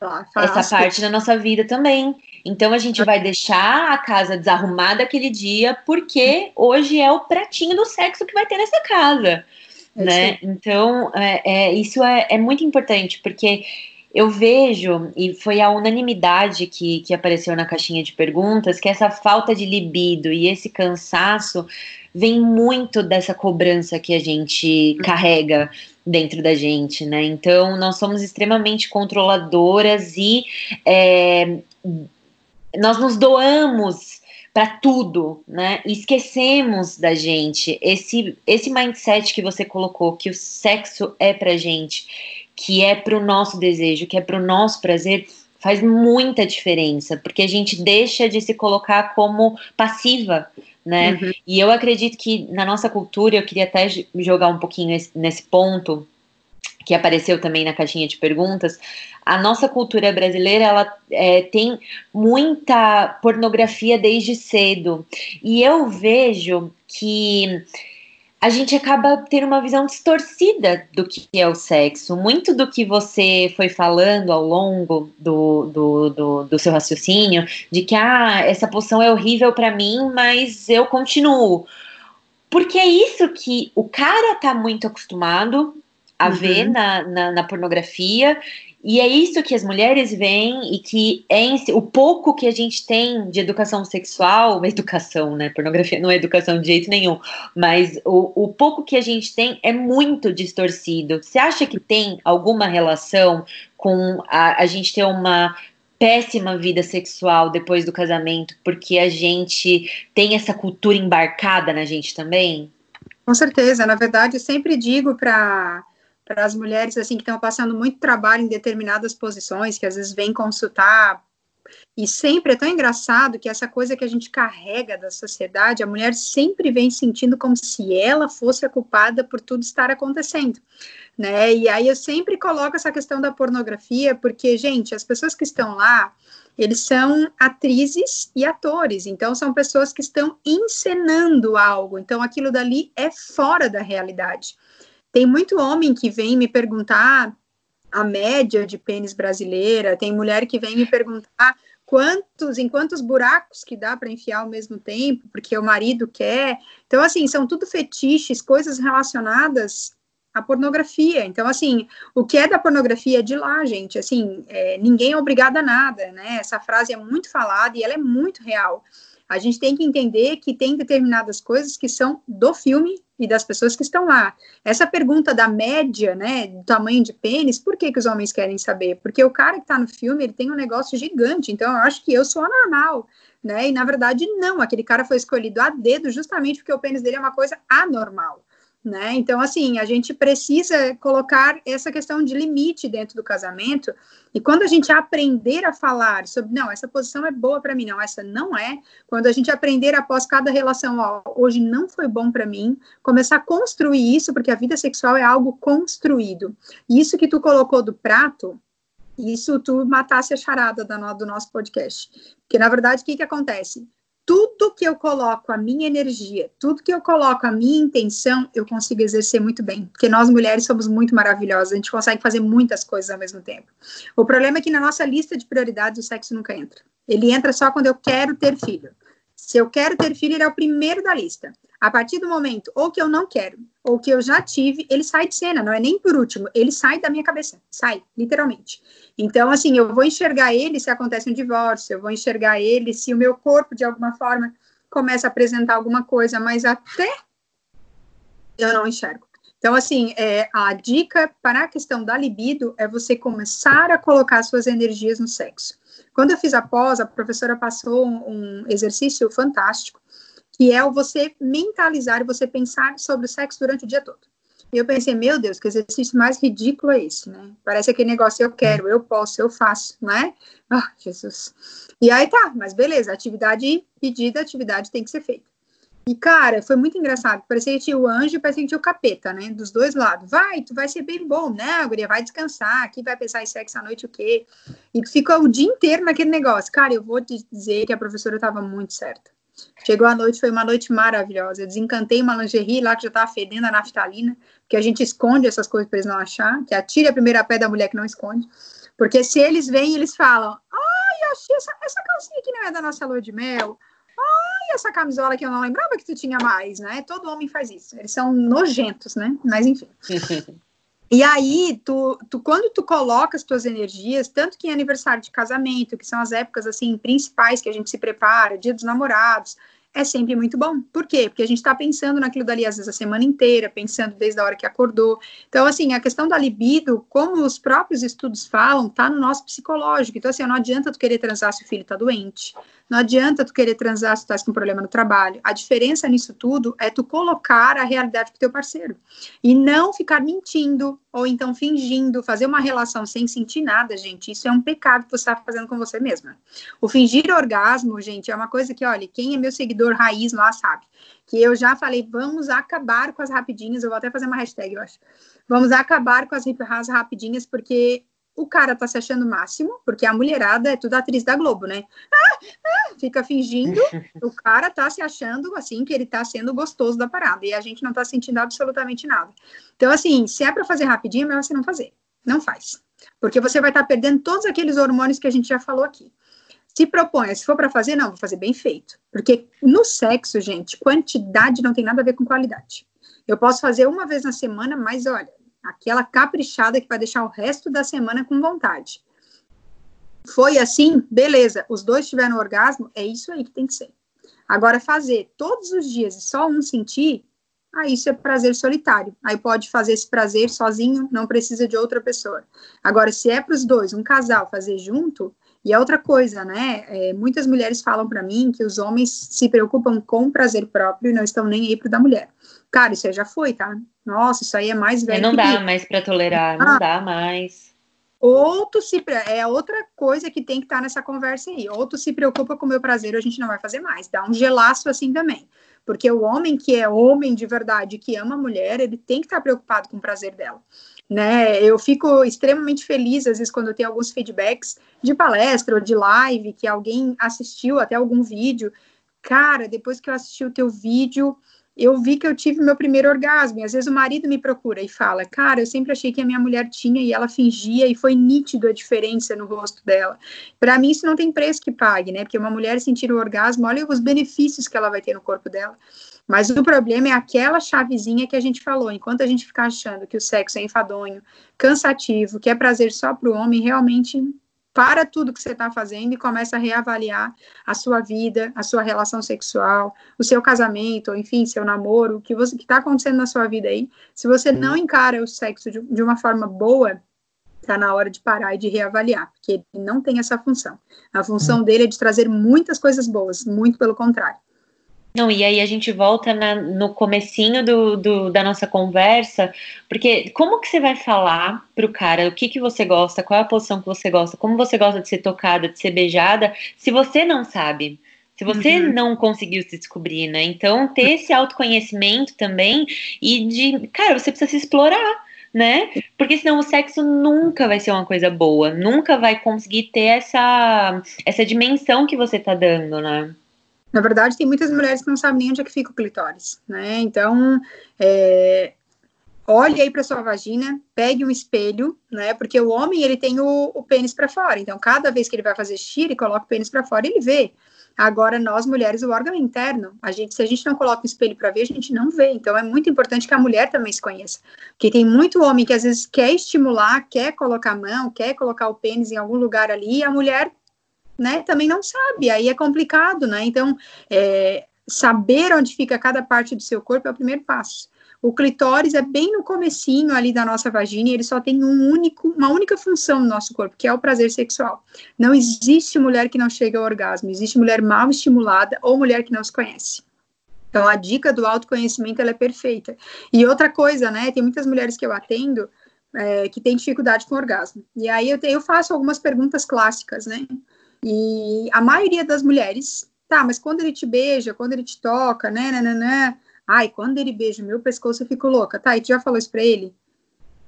ah, essa parte da nossa vida também. Então a gente vai deixar a casa desarrumada aquele dia, porque hoje é o pratinho do sexo que vai ter nessa casa. É né? Então, é, é, isso é, é muito importante, porque eu vejo, e foi a unanimidade que, que apareceu na caixinha de perguntas, que essa falta de libido e esse cansaço vem muito dessa cobrança que a gente carrega dentro da gente, né? Então, nós somos extremamente controladoras e é, nós nos doamos para tudo, né? E esquecemos da gente. Esse, esse mindset que você colocou, que o sexo é pra gente, que é pro nosso desejo, que é pro nosso prazer, faz muita diferença, porque a gente deixa de se colocar como passiva, né? Uhum. E eu acredito que na nossa cultura, eu queria até jogar um pouquinho nesse ponto, que apareceu também na caixinha de perguntas, a nossa cultura brasileira ela é, tem muita pornografia desde cedo e eu vejo que a gente acaba tendo uma visão distorcida do que é o sexo. Muito do que você foi falando ao longo do, do, do, do seu raciocínio, de que ah, essa poção é horrível para mim, mas eu continuo. Porque é isso que o cara tá muito acostumado a uhum. ver na, na, na, pornografia e é isso que as mulheres veem e que é o pouco que a gente tem de educação sexual, educação, né? Pornografia não é educação de jeito nenhum, mas o, o pouco que a gente tem é muito distorcido. Você acha que tem alguma relação com a, a gente ter uma péssima vida sexual depois do casamento, porque a gente tem essa cultura embarcada na gente também? Com certeza. Na verdade, sempre digo para para as mulheres assim que estão passando muito trabalho em determinadas posições, que às vezes vêm consultar e sempre é tão engraçado que essa coisa que a gente carrega da sociedade, a mulher sempre vem sentindo como se ela fosse a culpada por tudo estar acontecendo, né? E aí eu sempre coloco essa questão da pornografia, porque, gente, as pessoas que estão lá, eles são atrizes e atores, então são pessoas que estão encenando algo, então aquilo dali é fora da realidade. Tem muito homem que vem me perguntar a média de pênis brasileira, tem mulher que vem me perguntar quantos, em quantos buracos que dá para enfiar ao mesmo tempo, porque o marido quer. Então, assim, são tudo fetiches, coisas relacionadas à pornografia. Então, assim, o que é da pornografia é de lá, gente. Assim, é, ninguém é obrigado a nada, né? Essa frase é muito falada e ela é muito real. A gente tem que entender que tem determinadas coisas que são do filme e das pessoas que estão lá. Essa pergunta da média, né, do tamanho de pênis, por que, que os homens querem saber? Porque o cara que está no filme, ele tem um negócio gigante, então eu acho que eu sou anormal, né, e na verdade não, aquele cara foi escolhido a dedo justamente porque o pênis dele é uma coisa anormal. Né? Então, assim, a gente precisa colocar essa questão de limite dentro do casamento, e quando a gente aprender a falar sobre, não, essa posição é boa para mim, não, essa não é, quando a gente aprender após cada relação, ó, hoje não foi bom para mim, começar a construir isso, porque a vida sexual é algo construído. Isso que tu colocou do prato, isso tu matasse a charada do nosso podcast. Porque, na verdade, o que, que acontece? Tudo que eu coloco a minha energia, tudo que eu coloco a minha intenção, eu consigo exercer muito bem. Porque nós mulheres somos muito maravilhosas, a gente consegue fazer muitas coisas ao mesmo tempo. O problema é que na nossa lista de prioridades o sexo nunca entra. Ele entra só quando eu quero ter filho. Se eu quero ter filho, ele é o primeiro da lista. A partir do momento ou que eu não quero, ou que eu já tive, ele sai de cena, não é nem por último, ele sai da minha cabeça, sai, literalmente. Então, assim, eu vou enxergar ele se acontece um divórcio, eu vou enxergar ele se o meu corpo, de alguma forma, começa a apresentar alguma coisa, mas até eu não enxergo. Então, assim, é, a dica para a questão da libido é você começar a colocar suas energias no sexo. Quando eu fiz a pós, a professora passou um, um exercício fantástico, que é o você mentalizar e você pensar sobre o sexo durante o dia todo. E eu pensei, meu Deus, que exercício mais ridículo é esse, né? Parece aquele negócio, eu quero, eu posso, eu faço, né? Ah, Jesus. E aí tá, mas beleza, atividade pedida, atividade tem que ser feita. E, cara, foi muito engraçado. Parecia que tinha o anjo parecia que tinha o capeta, né? Dos dois lados. Vai, tu vai ser bem bom, né, guria? Vai descansar. Aqui vai pensar em sexo à noite o quê? E fica o dia inteiro naquele negócio. Cara, eu vou te dizer que a professora estava muito certa. Chegou a noite, foi uma noite maravilhosa. Eu desencantei uma lingerie lá que já estava fedendo a naftalina, porque a gente esconde essas coisas para eles não achar, que atire a primeira pé da mulher que não esconde. Porque se eles vêm, eles falam: ai, achei essa, essa calcinha aqui não é da nossa lua de mel ai, essa camisola que eu não lembrava que tu tinha mais, né? Todo homem faz isso. Eles são nojentos, né? Mas enfim. E aí, tu, tu, quando tu coloca as tuas energias, tanto que em aniversário de casamento, que são as épocas, assim, principais que a gente se prepara, dia dos namorados, é sempre muito bom. Por quê? Porque a gente está pensando naquilo dali, às vezes, a semana inteira, pensando desde a hora que acordou. Então, assim, a questão da libido, como os próprios estudos falam, tá no nosso psicológico. Então, assim, não adianta tu querer transar se o filho tá doente. Não adianta tu querer transar se tu tá com problema no trabalho. A diferença nisso tudo é tu colocar a realidade pro teu parceiro. E não ficar mentindo, ou então fingindo, fazer uma relação sem sentir nada, gente. Isso é um pecado que você está fazendo com você mesma. O fingir orgasmo, gente, é uma coisa que, olha, quem é meu seguidor raiz lá sabe. Que eu já falei, vamos acabar com as rapidinhas. Eu vou até fazer uma hashtag, eu acho. Vamos acabar com as rapidinhas, porque o cara tá se achando máximo, porque a mulherada é tudo atriz da Globo, né? Ah, ah, fica fingindo, o cara tá se achando assim que ele tá sendo gostoso da parada, e a gente não tá sentindo absolutamente nada. Então, assim, se é para fazer rapidinho, é melhor você não fazer. Não faz. Porque você vai estar tá perdendo todos aqueles hormônios que a gente já falou aqui. Se propõe, se for para fazer, não, vou fazer bem feito. Porque no sexo, gente, quantidade não tem nada a ver com qualidade. Eu posso fazer uma vez na semana, mas olha, aquela caprichada que vai deixar o resto da semana com vontade. Foi assim, beleza, os dois tiveram orgasmo, é isso aí que tem que ser. Agora, fazer todos os dias e só um sentir, aí isso é prazer solitário. Aí pode fazer esse prazer sozinho, não precisa de outra pessoa. Agora, se é para os dois, um casal fazer junto, e é outra coisa, né? É, muitas mulheres falam para mim que os homens se preocupam com o prazer próprio e não estão nem aí pro da mulher. Cara, isso aí já foi, tá? Nossa, isso aí é mais velho. Não dá mais para tolerar, não ah, dá mais. Ou tu se é outra coisa que tem que estar tá nessa conversa aí. Ou tu se preocupa com o meu prazer, a gente não vai fazer mais. Dá um gelaço assim também. Porque o homem que é homem de verdade, que ama a mulher, ele tem que estar tá preocupado com o prazer dela. Né? Eu fico extremamente feliz, às vezes, quando eu tenho alguns feedbacks de palestra ou de live, que alguém assistiu até algum vídeo. Cara, depois que eu assisti o teu vídeo, eu vi que eu tive meu primeiro orgasmo. E às vezes o marido me procura e fala: Cara, eu sempre achei que a minha mulher tinha e ela fingia, e foi nítido a diferença no rosto dela. Para mim, isso não tem preço que pague, né? Porque uma mulher sentir o orgasmo, olha os benefícios que ela vai ter no corpo dela. Mas o problema é aquela chavezinha que a gente falou. Enquanto a gente ficar achando que o sexo é enfadonho, cansativo, que é prazer só para o homem, realmente para tudo que você está fazendo e começa a reavaliar a sua vida, a sua relação sexual, o seu casamento, ou enfim, seu namoro, o que está acontecendo na sua vida aí. Se você não encara o sexo de, de uma forma boa, está na hora de parar e de reavaliar, porque ele não tem essa função. A função dele é de trazer muitas coisas boas, muito pelo contrário. Não, e aí a gente volta na, no comecinho do, do, da nossa conversa, porque como que você vai falar pro cara o que, que você gosta, qual é a posição que você gosta, como você gosta de ser tocada, de ser beijada, se você não sabe? Se você uhum. não conseguiu se descobrir, né? Então, ter esse autoconhecimento também e de, cara, você precisa se explorar, né? Porque senão o sexo nunca vai ser uma coisa boa, nunca vai conseguir ter essa, essa dimensão que você tá dando, né? Na verdade, tem muitas mulheres que não sabem nem onde é que fica o clitóris, né? Então, é, olhe aí para sua vagina, pegue um espelho, né? Porque o homem ele tem o, o pênis para fora. Então, cada vez que ele vai fazer xixi, ele coloca o pênis para fora, e ele vê. Agora, nós mulheres, o órgão interno, a gente, se a gente não coloca um espelho para ver, a gente não vê. Então, é muito importante que a mulher também se conheça. Porque tem muito homem que às vezes quer estimular, quer colocar a mão, quer colocar o pênis em algum lugar ali, e a mulher né, também não sabe, aí é complicado, né? Então, é, saber onde fica cada parte do seu corpo é o primeiro passo. O clitóris é bem no comecinho ali da nossa vagina e ele só tem um único, uma única função no nosso corpo, que é o prazer sexual. Não existe mulher que não chega ao orgasmo, existe mulher mal estimulada ou mulher que não se conhece. Então, a dica do autoconhecimento, ela é perfeita. E outra coisa, né, tem muitas mulheres que eu atendo é, que têm dificuldade com orgasmo. E aí eu, te, eu faço algumas perguntas clássicas, né, e a maioria das mulheres, tá, mas quando ele te beija, quando ele te toca, né, né, né, né ai, quando ele beija meu pescoço eu fico louca, tá, e tu já falou isso pra ele?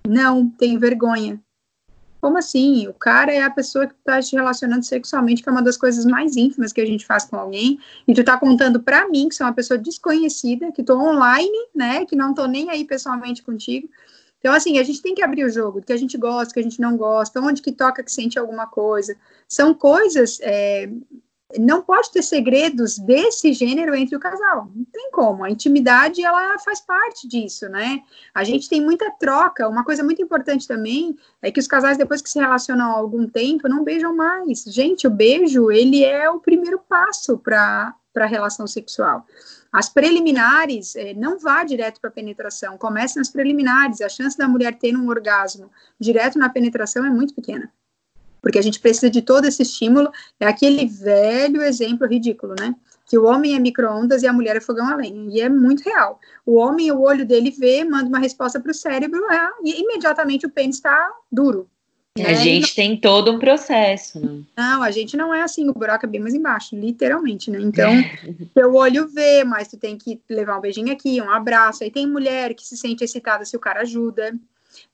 Não, tenho vergonha. Como assim? O cara é a pessoa que está te relacionando sexualmente, que é uma das coisas mais íntimas que a gente faz com alguém, e tu tá contando para mim, que sou uma pessoa desconhecida, que tô online, né, que não tô nem aí pessoalmente contigo. Então, assim, a gente tem que abrir o jogo, do que a gente gosta, que a gente não gosta, onde que toca que sente alguma coisa. São coisas é, não pode ter segredos desse gênero entre o casal. Não tem como. A intimidade ela faz parte disso, né? A gente tem muita troca. Uma coisa muito importante também é que os casais depois que se relacionam há algum tempo não beijam mais. Gente, o beijo ele é o primeiro passo para para a relação sexual. As preliminares, eh, não vá direto para a penetração, comece nas preliminares. A chance da mulher ter um orgasmo direto na penetração é muito pequena porque a gente precisa de todo esse estímulo. É aquele velho exemplo ridículo, né? Que o homem é micro-ondas e a mulher é fogão a lenha. E é muito real. O homem, o olho dele vê, manda uma resposta para o cérebro é, e imediatamente o pênis está duro. A gente tem todo um processo. Né? Não, a gente não é assim, o buraco é bem mais embaixo, literalmente, né? Então, teu olho vê, mas tu tem que levar um beijinho aqui, um abraço. Aí tem mulher que se sente excitada se o cara ajuda.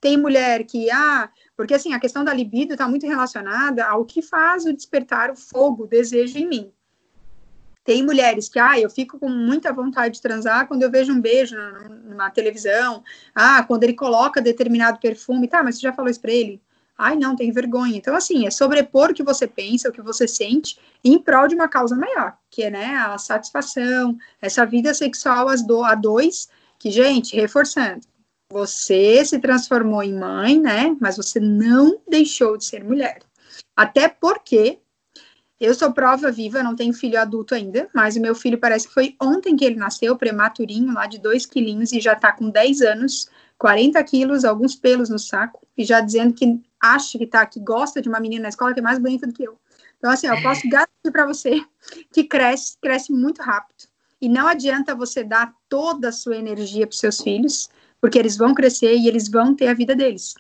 Tem mulher que, ah, porque, assim, a questão da libido está muito relacionada ao que faz o despertar o fogo, o desejo em mim. Tem mulheres que, ah, eu fico com muita vontade de transar quando eu vejo um beijo na, numa televisão. Ah, quando ele coloca determinado perfume. Tá, mas você já falou isso para ele? Ai, não, tem vergonha. Então, assim, é sobrepor o que você pensa, o que você sente, em prol de uma causa maior, que é, né, a satisfação, essa vida sexual a dois, que, gente, reforçando, você se transformou em mãe, né? Mas você não deixou de ser mulher. Até porque eu sou prova viva, não tenho filho adulto ainda, mas o meu filho parece que foi ontem que ele nasceu, prematurinho, lá de 2 quilinhos, e já tá com 10 anos, 40 quilos, alguns pelos no saco, e já dizendo que acha que tá, que gosta de uma menina na escola que é mais bonita do que eu. Então, assim, eu posso garantir para você que cresce, cresce muito rápido. E não adianta você dar toda a sua energia para seus filhos, porque eles vão crescer e eles vão ter a vida deles.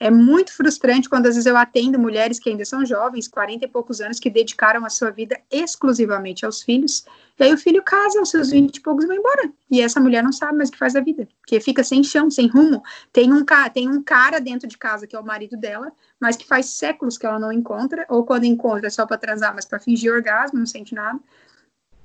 É muito frustrante quando às vezes eu atendo mulheres que ainda são jovens, 40 e poucos anos, que dedicaram a sua vida exclusivamente aos filhos, e aí o filho casa aos seus 20 e poucos e vai embora. E essa mulher não sabe mais o que faz a vida, porque fica sem chão, sem rumo. Tem um, tem um cara dentro de casa que é o marido dela, mas que faz séculos que ela não encontra, ou quando encontra é só para transar, mas para fingir orgasmo, não sente nada.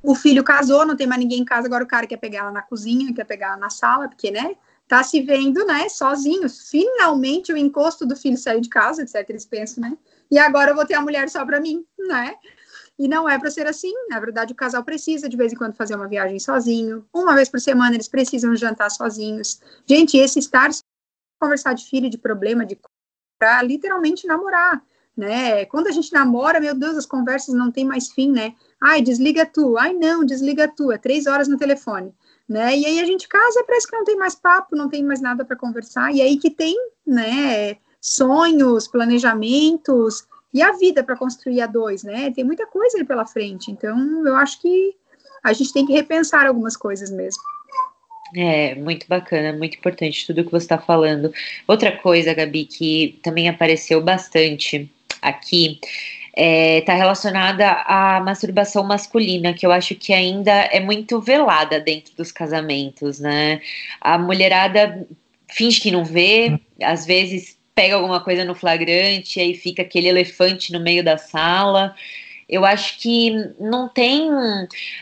O filho casou, não tem mais ninguém em casa, agora o cara quer pegar ela na cozinha, quer pegar ela na sala, porque, né? Tá se vendo, né, sozinhos. Finalmente o encosto do filho saiu de casa, etc. Eles pensam, né? E agora eu vou ter a mulher só para mim, né? E não é para ser assim. Na verdade, o casal precisa de vez em quando fazer uma viagem sozinho. Uma vez por semana eles precisam jantar sozinhos. Gente, esse estar conversar de filho, de problema, de para literalmente namorar, né? Quando a gente namora, meu Deus, as conversas não tem mais fim, né? Ai, desliga tu. Ai, não, desliga tu. É três horas no telefone né? E aí a gente casa, parece que não tem mais papo, não tem mais nada para conversar. E aí que tem, né, sonhos, planejamentos e a vida para construir a dois, né? Tem muita coisa aí pela frente. Então, eu acho que a gente tem que repensar algumas coisas mesmo. É, muito bacana, muito importante tudo que você está falando. Outra coisa, Gabi, que também apareceu bastante aqui está é, tá relacionada à masturbação masculina, que eu acho que ainda é muito velada dentro dos casamentos, né? A mulherada finge que não vê, às vezes pega alguma coisa no flagrante, aí fica aquele elefante no meio da sala. Eu acho que não tem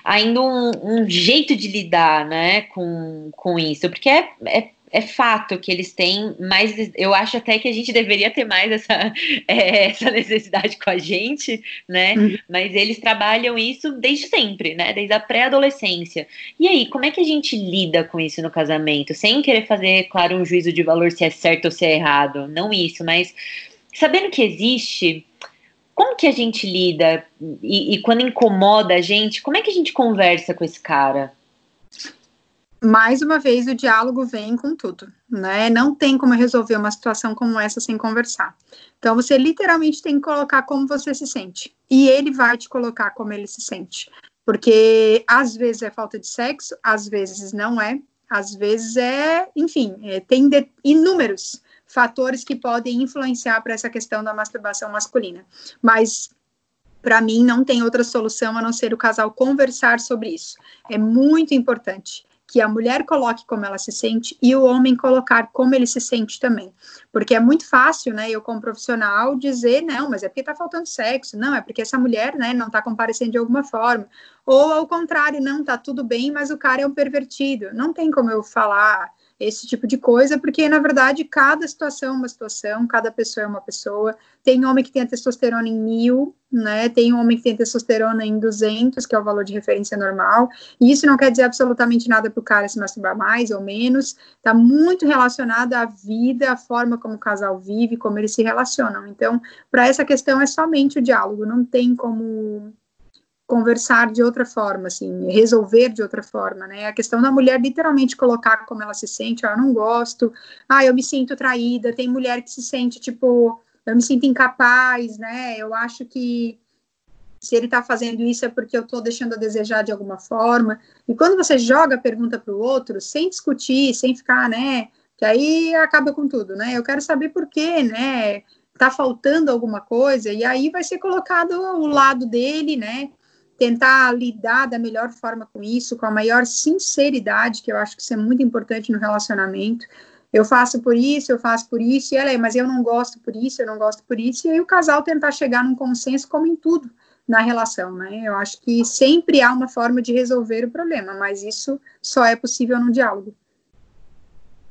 ainda um, um jeito de lidar né, com, com isso, porque é, é é fato que eles têm mais. Eu acho até que a gente deveria ter mais essa, é, essa necessidade com a gente, né? Uhum. Mas eles trabalham isso desde sempre, né? Desde a pré-adolescência. E aí, como é que a gente lida com isso no casamento? Sem querer fazer, claro, um juízo de valor se é certo ou se é errado. Não isso, mas sabendo que existe. Como que a gente lida? E, e quando incomoda a gente, como é que a gente conversa com esse cara? Mais uma vez o diálogo vem com tudo, né? Não tem como resolver uma situação como essa sem conversar. Então você literalmente tem que colocar como você se sente e ele vai te colocar como ele se sente. Porque às vezes é falta de sexo, às vezes não é, às vezes é, enfim, é, tem de, inúmeros fatores que podem influenciar para essa questão da masturbação masculina. Mas para mim não tem outra solução a não ser o casal conversar sobre isso. É muito importante que a mulher coloque como ela se sente e o homem colocar como ele se sente também. Porque é muito fácil, né, eu como profissional dizer, não, mas é porque tá faltando sexo, não, é porque essa mulher, né, não tá comparecendo de alguma forma. Ou ao contrário, não, tá tudo bem, mas o cara é um pervertido. Não tem como eu falar esse tipo de coisa, porque na verdade cada situação é uma situação, cada pessoa é uma pessoa. Tem homem que tem a testosterona em mil, né? Tem homem que tem testosterona em 200, que é o valor de referência normal. E isso não quer dizer absolutamente nada para o cara se masturbar mais ou menos. Está muito relacionado à vida, à forma como o casal vive, como eles se relacionam. Então, para essa questão é somente o diálogo. Não tem como conversar de outra forma, assim, resolver de outra forma, né? A questão da mulher literalmente colocar como ela se sente, ah, não gosto, ah, eu me sinto traída. Tem mulher que se sente tipo, eu me sinto incapaz, né? Eu acho que se ele está fazendo isso é porque eu estou deixando a desejar de alguma forma. E quando você joga a pergunta para o outro, sem discutir, sem ficar, né? Que aí acaba com tudo, né? Eu quero saber por quê, né? Tá faltando alguma coisa, e aí vai ser colocado o lado dele, né? Tentar lidar da melhor forma com isso, com a maior sinceridade, que eu acho que isso é muito importante no relacionamento. Eu faço por isso, eu faço por isso, e ela é, mas eu não gosto por isso, eu não gosto por isso, e aí o casal tentar chegar num consenso como em tudo na relação, né? Eu acho que sempre há uma forma de resolver o problema, mas isso só é possível no diálogo.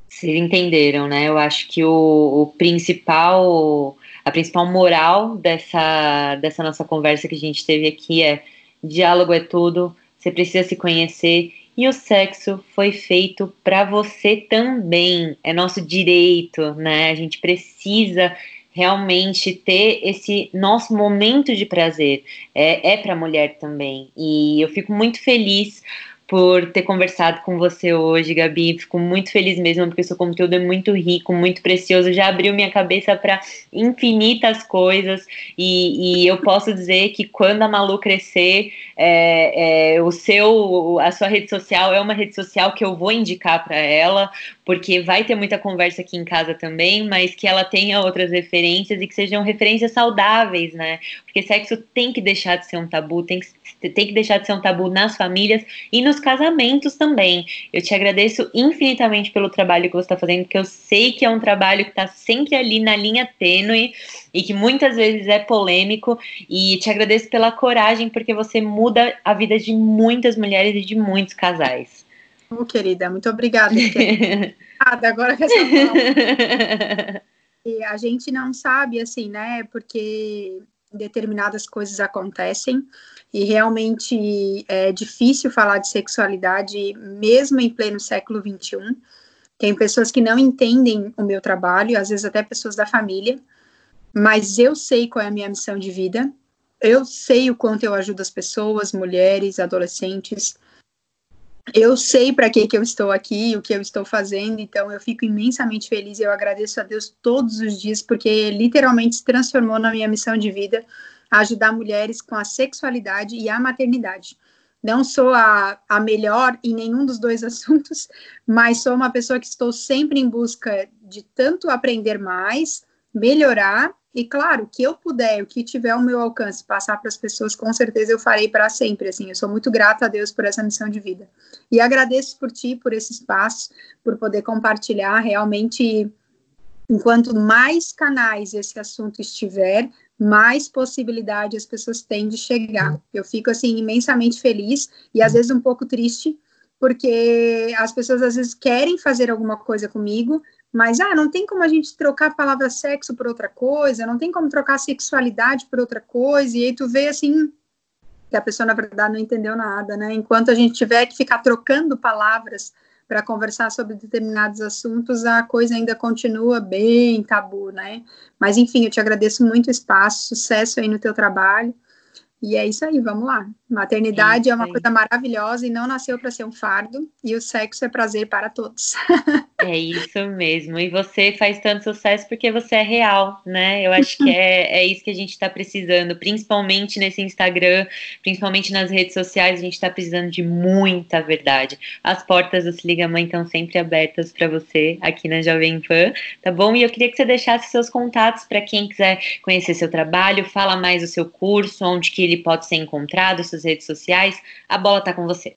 Vocês entenderam, né? Eu acho que o, o principal, a principal moral dessa, dessa nossa conversa que a gente teve aqui é diálogo é tudo, você precisa se conhecer e o sexo foi feito para você também, é nosso direito, né? A gente precisa realmente ter esse nosso momento de prazer. É, é para a mulher também. E eu fico muito feliz por ter conversado com você hoje, Gabi. Fico muito feliz mesmo, porque seu conteúdo é muito rico, muito precioso. Já abriu minha cabeça para infinitas coisas. E, e, eu posso dizer que quando a Malu crescer, é, é, o seu, a sua rede social é uma rede social que eu vou indicar para ela, porque vai ter muita conversa aqui em casa também, mas que ela tenha outras referências e que sejam referências saudáveis, né? Porque sexo tem que deixar de ser um tabu, tem que, tem que deixar de ser um tabu nas famílias e nos casamentos também. Eu te agradeço infinitamente pelo trabalho que você está fazendo, porque eu sei que é um trabalho que está sempre ali na linha tênue e que muitas vezes é polêmico. E te agradeço pela coragem, porque você muda a vida de muitas mulheres e de muitos casais. Oh, querida, muito obrigada. agora que essa E a gente não sabe, assim, né? Porque determinadas coisas acontecem e realmente é difícil falar de sexualidade mesmo em pleno século XXI. Tem pessoas que não entendem o meu trabalho, às vezes até pessoas da família, mas eu sei qual é a minha missão de vida. Eu sei o quanto eu ajudo as pessoas, mulheres, adolescentes, eu sei para que, que eu estou aqui, o que eu estou fazendo, então eu fico imensamente feliz eu agradeço a Deus todos os dias, porque literalmente se transformou na minha missão de vida ajudar mulheres com a sexualidade e a maternidade. Não sou a, a melhor em nenhum dos dois assuntos, mas sou uma pessoa que estou sempre em busca de tanto aprender mais, melhorar e claro, que eu puder, o que tiver ao meu alcance, passar para as pessoas, com certeza eu farei para sempre. Assim, eu sou muito grata a Deus por essa missão de vida. E agradeço por ti, por esse espaço, por poder compartilhar. Realmente, enquanto mais canais esse assunto estiver, mais possibilidade as pessoas têm de chegar. Eu fico assim imensamente feliz e às vezes um pouco triste, porque as pessoas às vezes querem fazer alguma coisa comigo, mas, ah, não tem como a gente trocar a palavra sexo por outra coisa, não tem como trocar sexualidade por outra coisa, e aí tu vê assim, que a pessoa, na verdade, não entendeu nada, né? Enquanto a gente tiver que ficar trocando palavras para conversar sobre determinados assuntos, a coisa ainda continua bem tabu, né? Mas, enfim, eu te agradeço muito o espaço, sucesso aí no teu trabalho, E é isso aí, vamos lá. Maternidade é, é uma coisa maravilhosa e não nasceu para ser um fardo, e o sexo é prazer para todos. é isso mesmo. E você faz tanto sucesso porque você é real, né? Eu acho que é, é isso que a gente está precisando, principalmente nesse Instagram, principalmente nas redes sociais, a gente está precisando de muita verdade. As portas do Se Liga Mãe estão sempre abertas para você aqui na Jovem Pan, tá bom? E eu queria que você deixasse seus contatos para quem quiser conhecer seu trabalho, fala mais do seu curso, onde que ele pode ser encontrado, suas redes sociais. A bola está com você.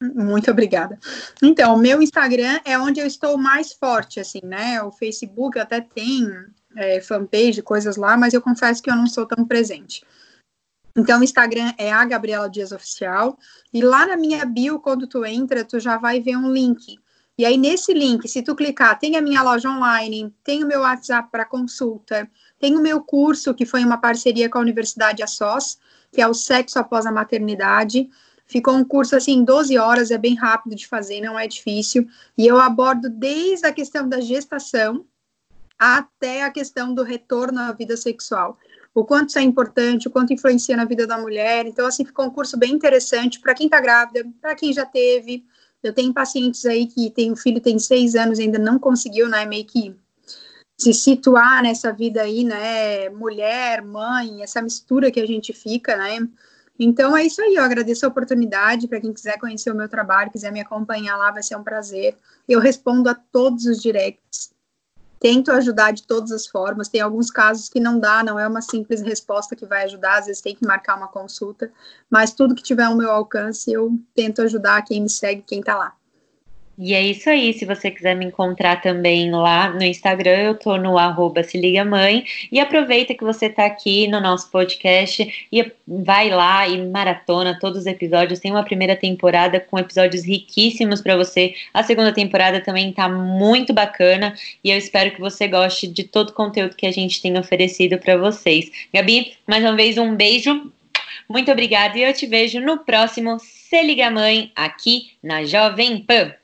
Muito obrigada. Então, o meu Instagram é onde eu estou mais forte, assim, né? O Facebook até tem é, fanpage, coisas lá, mas eu confesso que eu não sou tão presente. Então, o Instagram é a Gabriela Dias Oficial, e lá na minha bio, quando tu entra, tu já vai ver um link. E aí, nesse link, se tu clicar, tem a minha loja online, tem o meu WhatsApp para consulta, tem o meu curso, que foi uma parceria com a Universidade Assos, que é o Sexo Após a Maternidade. Ficou um curso assim, 12 horas, é bem rápido de fazer, não é difícil. E eu abordo desde a questão da gestação até a questão do retorno à vida sexual. O quanto isso é importante, o quanto influencia na vida da mulher. Então, assim, ficou um curso bem interessante para quem está grávida, para quem já teve. Eu tenho pacientes aí que tem o filho tem seis anos ainda não conseguiu, né, meio que se situar nessa vida aí, né, mulher, mãe, essa mistura que a gente fica, né? Então é isso aí, eu agradeço a oportunidade para quem quiser conhecer o meu trabalho, quiser me acompanhar lá, vai ser um prazer. Eu respondo a todos os directs. Tento ajudar de todas as formas. Tem alguns casos que não dá, não é uma simples resposta que vai ajudar, às vezes tem que marcar uma consulta, mas tudo que tiver ao meu alcance, eu tento ajudar quem me segue, quem está lá. E é isso aí. Se você quiser me encontrar também lá no Instagram, eu tô no arroba se liga mãe. E aproveita que você tá aqui no nosso podcast e vai lá e maratona todos os episódios. Tem uma primeira temporada com episódios riquíssimos para você. A segunda temporada também tá muito bacana e eu espero que você goste de todo o conteúdo que a gente tem oferecido para vocês. Gabi, mais uma vez um beijo. Muito obrigada e eu te vejo no próximo Se Liga Mãe aqui na Jovem Pan.